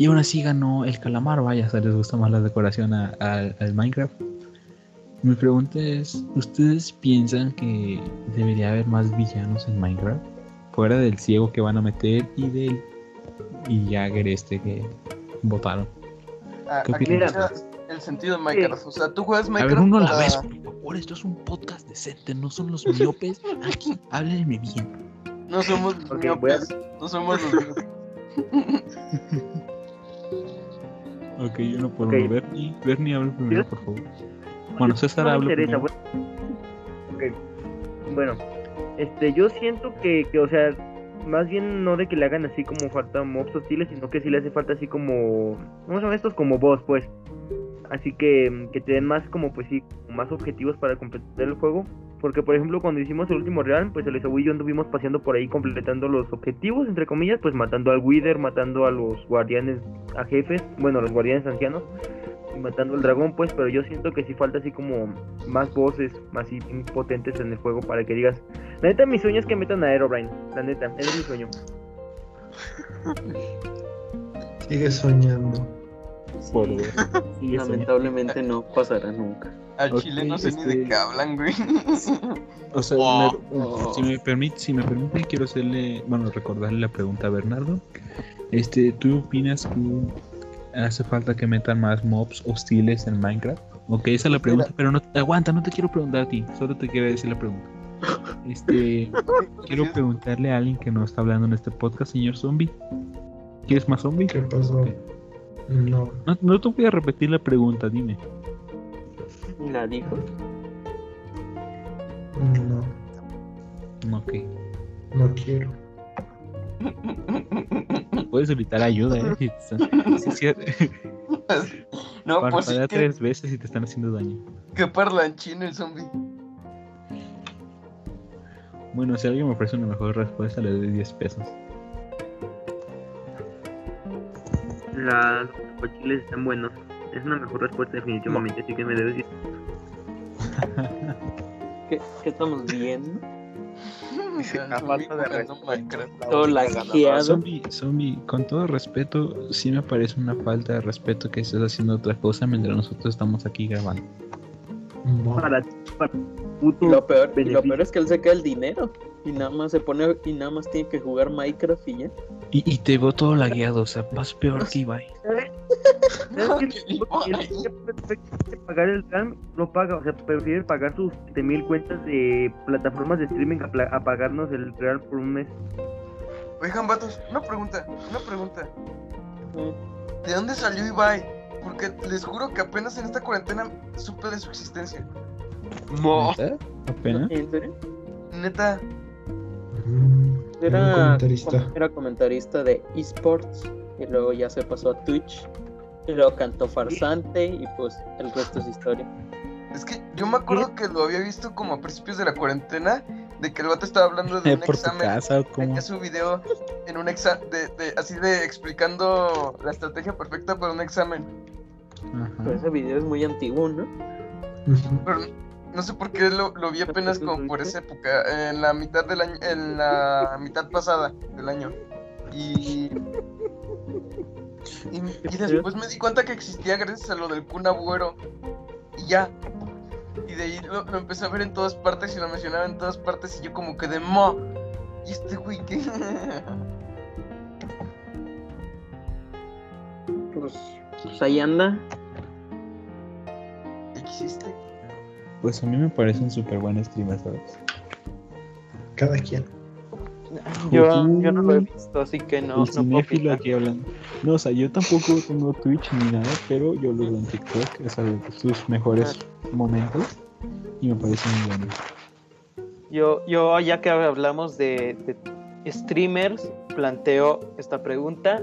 Y aún así ganó el calamar, vaya, se les gusta más la decoración a- al- al Minecraft. Mi pregunta es, ¿ustedes piensan que debería haber más villanos en Minecraft? Fuera del ciego que van a meter y del y Jagger este que votaron. Ah, ¿Qué aquí el sentido de Minecraft. O sea, tú juegas A Minecraft. ver, uno a la para- vez, por favor, esto es un podcast decente, no son los miopes. Aquí, háblenme bien. No somos los miopes, a- No somos los miopes. Ok, uno por Ok. uno. Bernie, Bernie, habla primero, por favor. Bueno, César No habla interesa, primero. bueno. Ok. Bueno, este, yo siento que, que, o sea, más bien no de que le hagan así como falta mobs hostiles, sino que sí le hace falta así como, ¿cómo son estos? Como boss, pues. Así que, que te den más como, pues sí, más objetivos para completar el juego. Porque, por ejemplo, cuando hicimos el último real, pues el Esaú y yo anduvimos paseando por ahí completando los objetivos, entre comillas, pues matando al Wither, matando a los guardianes, a jefes, bueno, a los guardianes ancianos y matando al dragón, pues, pero yo siento que sí falta así como más voces, más potentes en el juego para que digas, la neta mi sueño es que metan a Aerobrine, la neta, ese es mi sueño. Sigue soñando. Sí, lamentablemente no pasará nunca. Al chile no sé ni este- de qué hablan, güey. O sea, me- si me permite, si me permite, quiero hacerle, bueno, recordarle la pregunta a Bernardo. Este, ¿tú opinas que hace falta que metan más mobs hostiles en Minecraft? Ok, esa es la pregunta, pero no, aguanta, no te quiero preguntar a ti, solo te quiero decir la pregunta. Este, quiero preguntarle a alguien que no está hablando en este podcast, señor zombie. ¿Quieres más zombie? ¿Qué pasó? No, No, no te voy a repetir la pregunta, dime. La dijo. no, Ok. no quiero. Puedes solicitar ayuda, ¿eh? Si te están- sí, sí, No, pues sí parpadea que, tres veces y te están haciendo daño. que parlanchín el zombie. Bueno, si alguien me ofrece una mejor respuesta, le doy 10 pesos. Las cochiles están buenos, es una mejor respuesta definitivamente, así que me debes decir. ¿Qué, qué estamos viendo? Dice, a falta de respeto. Todo. Zombie, zombie, con todo respeto, sí me parece una falta de respeto que estés haciendo otra cosa mientras nosotros estamos aquí grabando. Para, para puto lo peor, y lo peor es que él se queda el dinero. Y nada más se pone, y nada más tiene que jugar Minecraft y ya. Y, y te veo todo lagueado, o sea, vas peor que Ibai. ¿Sabes quiere perfectamente pagar el RAM, no paga, o sea, prefiere pagar sus 7000 cuentas de plataformas de streaming a, pla- a pagarnos el real por un mes. Oigan, vatos, una pregunta, una pregunta. ¿De dónde salió Ibai? Porque les juro que apenas en esta cuarentena supe de su existencia. Mo. ¿Neta? ¿Apenas? ¿En serio? Neta, Era, comentarista. era comentarista de esports y luego ya se pasó a Twitch y luego cantó farsante y pues el resto es historia. es que yo me acuerdo que lo había visto como a principios de la cuarentena, de que el vato estaba hablando de un ¿Por tu examen. casa o cómo? Tenía su video en un examen, de, de- así de explicando la estrategia perfecta para un examen. Pero ese video es muy antiguo, ¿no? Pero no sé por qué lo, lo vi apenas como por esa época, en la mitad del año, en la mitad pasada del año. Y, y, y después me di cuenta que existía gracias a lo del Kun Agüero. Y ya. Y de ahí lo, lo empecé a ver en todas partes y lo mencionaba en todas partes y yo como que de mo. ¿Y este güey qué? Pues, pues ahí anda. ¿Existe? Pues a mí me parece un súper buen streamer, ¿sabes? Cada quien. Yo, yo no lo he visto, así que no, el no puedo aquí hablando. No, o sea, yo tampoco tengo Twitch ni nada, pero yo lo veo en TikTok, es algo de sus mejores momentos y me parece muy bueno. Yo, yo ya que hablamos de, de streamers, planteo esta pregunta.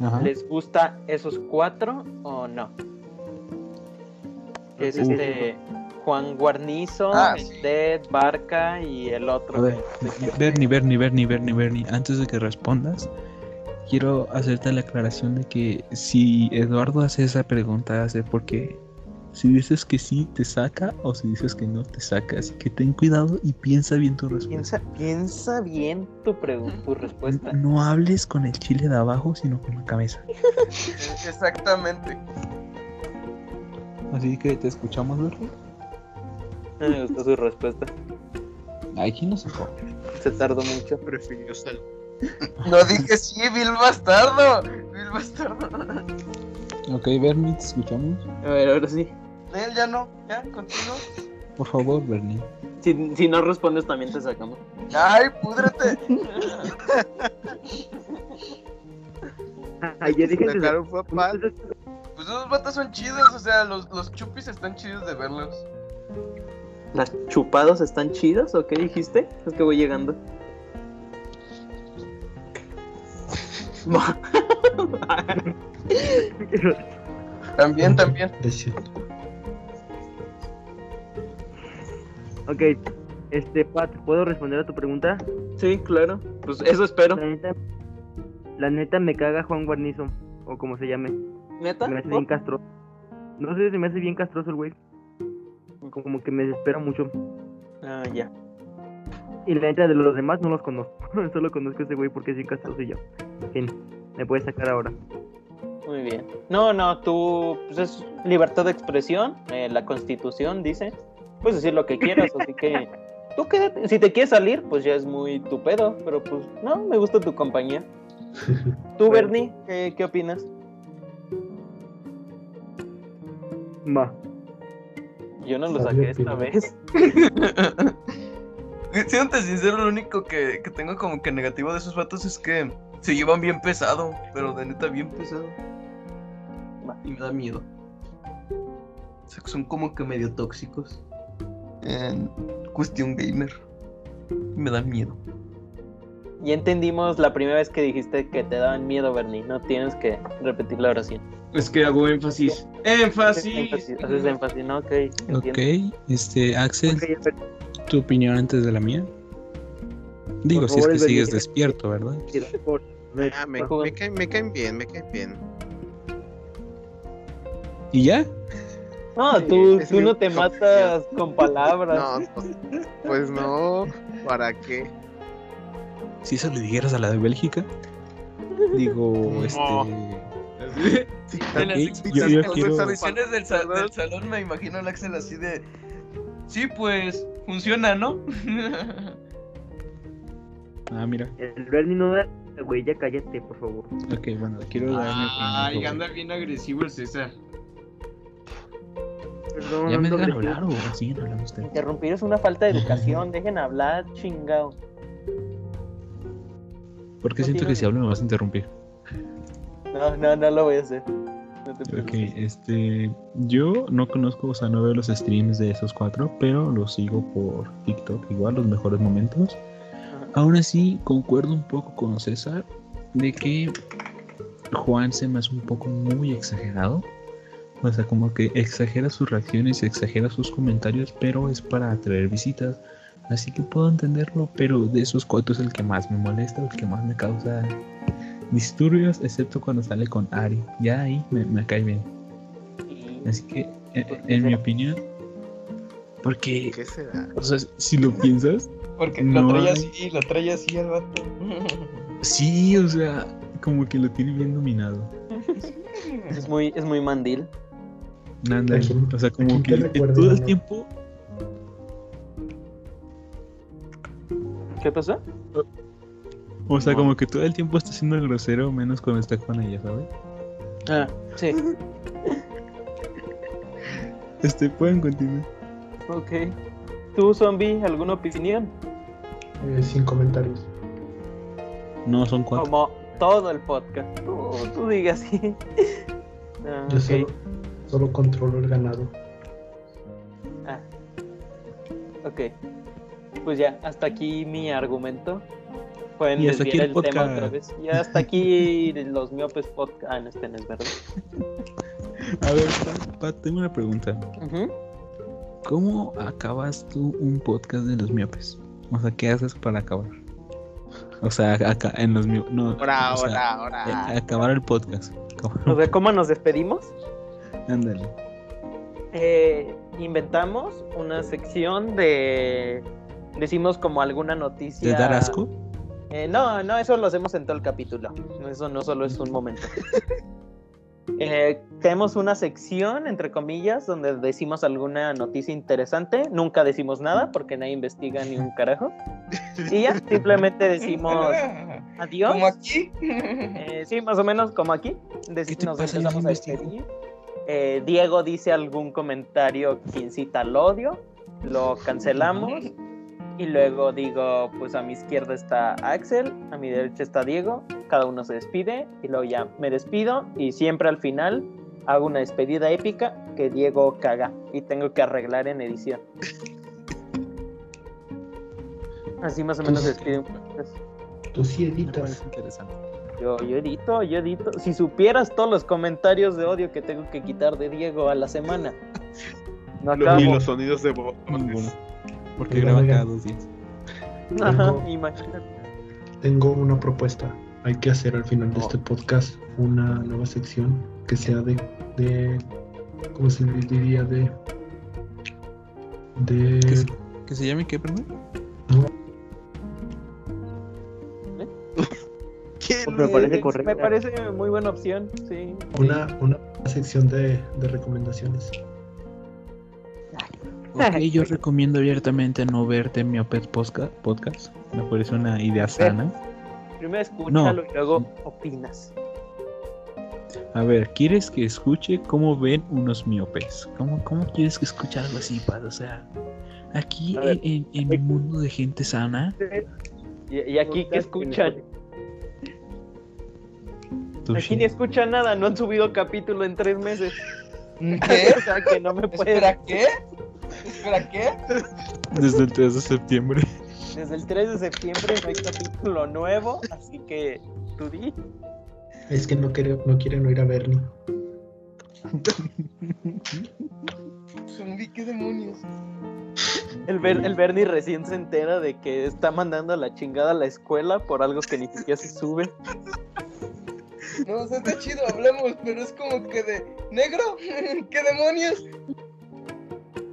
Ajá. ¿Les gusta esos cuatro o no? Es Uf. este Juan Guarnizo, Ah, sí. Dead, Barca y el otro. A ver, Bernie, Bernie, Bernie, Bernie, Bernie, antes de que respondas, quiero hacerte la aclaración de que si Eduardo hace esa pregunta, hace porque si dices que sí, te saca o si dices que no, te saca. Así que ten cuidado y piensa bien tu respuesta. Piensa, piensa bien tu, respuesta. No hables con el chile de abajo, sino con la cabeza. Exactamente. Así que te escuchamos, Berry. Me gustó su respuesta. Aquí no se fue. Se tardó mucho. Prefirió salir. No dije sí, Bill Bastardo. Bill Bastardo. Ok, Bernie, te escuchamos. A ver, ahora sí. Él ya no. Ya, continúo. Por favor, Bernie. Si, si no respondes, también te sacamos. Ay, púdrete. Ay, ya dije Sacaron fue. Pues esos vatos son chidos, o sea, los, los chupis están chidos de verlos. ¿Las chupados están chidas o qué dijiste? Es que voy llegando. También, también. Ok, este, Pat, ¿puedo responder a tu pregunta? sí, claro. Pues eso espero. La neta, la neta me caga Juan Guarnizo, o como se llame. ¿Neta? Me hace bien castroso. No sé, se me hace bien castroso el güey. Como que me desespera mucho. Ah, ya. Y la neta de los demás no los conozco. Solo conozco a ese güey porque bien castroso y ya. Fin, me puedes sacar ahora. Muy bien. No, no, tú, pues es libertad de expresión, eh, la constitución dice, puedes decir lo que quieras, así que tú quédate, si te quieres salir, pues ya es muy tu pedo, pero pues no, me gusta tu compañía. Tú, Bernie, ¿qué, qué opinas? Va. Yo no lo Sabio saqué esta vez. Siéntate sincero, lo único que, que tengo como que negativo de esos vatos es que se llevan bien pesado, pero de neta bien pesado. Y me da miedo. O sea, que son como que medio tóxicos. En cuestión gamer. Y me da miedo. Ya entendimos la primera vez que dijiste que te daban miedo, Bernie, no tienes que repetir la oración. Es que hago énfasis. ¡Énfasis! Énfasis, Haces énfasis, ¿no? Ok, Ok, entiendo. este, Axel, Ok, a ver, tu opinión antes de la mía. Digo, si es que sigues despierto, ¿verdad? Ah, me, caen, me caen bien, me caen bien. ¿Y ya? No, Sí, tú, tú no te matas con palabras. No, pues, pues no. ¿Para qué? Si eso le dijeras a la de Bélgica. Digo, este. En las yo- quiero- del, sa- del salón me imagino al Axel así de... Sí, pues, funciona, ¿no? Ah, mira. El Bernie no da. Güey, ya cállate, por favor. Ok, bueno, quiero dar mi Ay, anda bien agresivo el César. Perdón, Ya me dejan hablar o siguen hablando ustedes. Interrumpir es una falta de educación, dejen hablar, chingado. Porque siento que si hablo me vas a interrumpir. No, no, no lo voy a hacer. No te Ok, este. Yo no conozco, o sea, no veo los streams de esos cuatro, pero los sigo por TikTok, igual, los mejores momentos. Ajá. Aún así, concuerdo un poco con César de que Juan se me hace un poco muy exagerado. O sea, como que exagera sus reacciones, exagera sus comentarios, pero es para atraer visitas. Así que puedo entenderlo, pero de esos cuatro es el que más me molesta, el que más me causa disturbios, excepto cuando sale con Ari. Ya ahí me, me cae bien. Así que, en, ¿Por qué en mi opinión, porque, ¿Qué será? o sea, si lo piensas, Porque No lo trae hay- así, lo trae así al vato. sí, o sea, como que lo tiene bien dominado. Es muy, es muy mandil. Ándale, ¿A quién- O sea, como que todo el tiempo, ¿Qué pasó? o sea, No. como que todo el tiempo está siendo grosero, menos cuando está con ella, ¿sabes? Ah, sí. Este, pueden continuar. Ok. ¿Tú, zombie, alguna opinión? Eh, sin comentarios. No, son cuatro. Como todo el podcast. Tú, tú digas así. Ah, Yo solo, solo controlo el ganado. Ah. Ok. Pues ya, hasta aquí mi argumento. Pueden Y hasta aquí el tema otra vez. Y hasta aquí los miopes podcast. Ah, no, este no es verdad. A ver, Pat, Pat, tengo una pregunta. ¿Cómo acabas tú un podcast de los miopes? O sea, ¿qué haces para acabar? O sea, acá en los miopes. No, Ahora, o sea, ahora, eh, ahora. acabar el podcast. Acabar- O sea, ¿cómo nos despedimos? Ándale. eh, inventamos una sección de. Decimos como alguna noticia. ¿De dar asco? Eh, no, no, eso lo hacemos en todo el capítulo. Eso no solo es un momento. Eh, tenemos una sección, entre comillas, donde decimos alguna noticia interesante. Nunca decimos nada porque nadie investiga ni un carajo. Y ya, simplemente decimos adiós. Como aquí. Eh, sí, más o menos como aquí. Dec- ¿Qué te nos pasa? Empezamos no a despedir. Eh, Diego dice algún comentario que incita al odio. Lo cancelamos. Y luego digo, pues a mi izquierda está Axel, a mi derecha está Diego. Cada uno se despide y luego ya me despido. Y siempre al final hago una despedida épica que Diego caga y tengo que arreglar en edición. Así más o menos se despide un podcast. Tú sí editas. interesante. Yo, yo edito, yo edito. Si supieras todos los comentarios de odio que tengo que quitar de Diego a la semana. No acabo. y los sonidos de voz. Ninguno. Porque graba cada dos días. Ajá, Tengo- imagínate. Tengo una propuesta. Hay que hacer al final de Oh. este podcast una nueva sección que sea de, de ¿cómo se diría? De, ¿Que, de, se- que se llame qué, perdón? ¿Quién? Me parece Eh, correcto. Me parece muy buena opción, sí. una, una sección de, de recomendaciones. Ok, yo recomiendo abiertamente no verte Miopes Posca- Podcast. Me parece una idea sana. Primero escúchalo No. y luego opinas. A ver, ¿quieres que escuche cómo ven unos miopes? ¿Cómo, cómo quieres que escuche algo así, Paz? O sea, aquí ver. en, en mi mundo de gente sana, Y, y aquí que escuchan. Aquí ni escuchan nada, no han subido capítulo en tres meses. ¿Qué? O sea que no me pueden. ¿Espera qué? ¿Espera qué? desde el 3 de septiembre. Desde el 3 de septiembre no hay capítulo nuevo, así que tú di. Es que no, quiere, no quieren oír a Bernie. Zombie, ¿qué demonios? El, Ber- el Bernie recién se entera de que está mandando a la chingada a la escuela por algo que ni siquiera se sube. No, o sea, está chido, hablamos, pero es como que de. ¿Negro? ¿Qué demonios?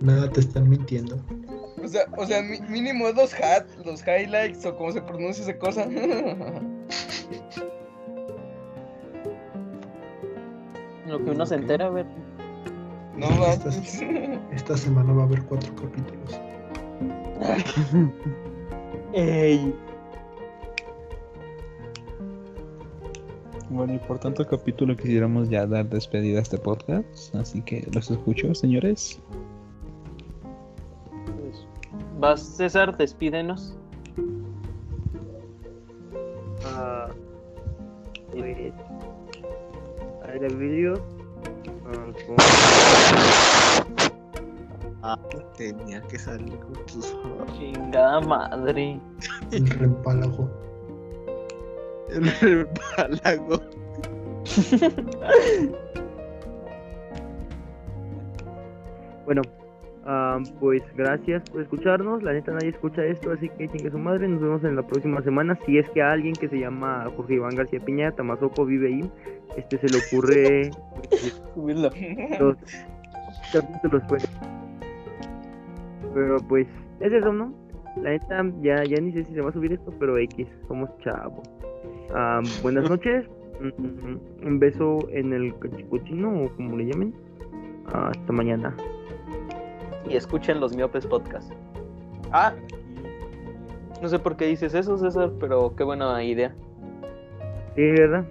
Nada, te están mintiendo. O sea, o sea, mínimo dos hat, los highlights o como se pronuncia esa cosa. Lo que uno se entera, Bernie. No Estas- manches. Esta semana va a haber cuatro capítulos. Ey. Bueno, y por tanto capítulo quisiéramos ya dar despedida a este podcast. Así que los escucho, señores. Vas, César, despídenos. Ah, a ver el vídeo. Ah, con- Ah, tenía que salir con tus Chingada madre. El reempálago. El empalago. Bueno, ah, pues gracias por escucharnos. La neta nadie escucha esto, así que chingue su madre. Nos vemos en la próxima semana. Si es que a alguien que se llama Jorge Iván García Piña, Tamazoco vive ahí, este se le ocurre Subirlo. los capítulos pues. Pero pues, es eso, ¿no? La neta, ya, ya ni sé si se va a subir esto, pero X, somos chavos. Ah, buenas noches. Un beso en el cachicochino o como le llamen. Hasta mañana. Y escuchen los miopes podcast. Ah, no sé por qué dices eso, César, pero qué buena idea. Sí, ¿verdad?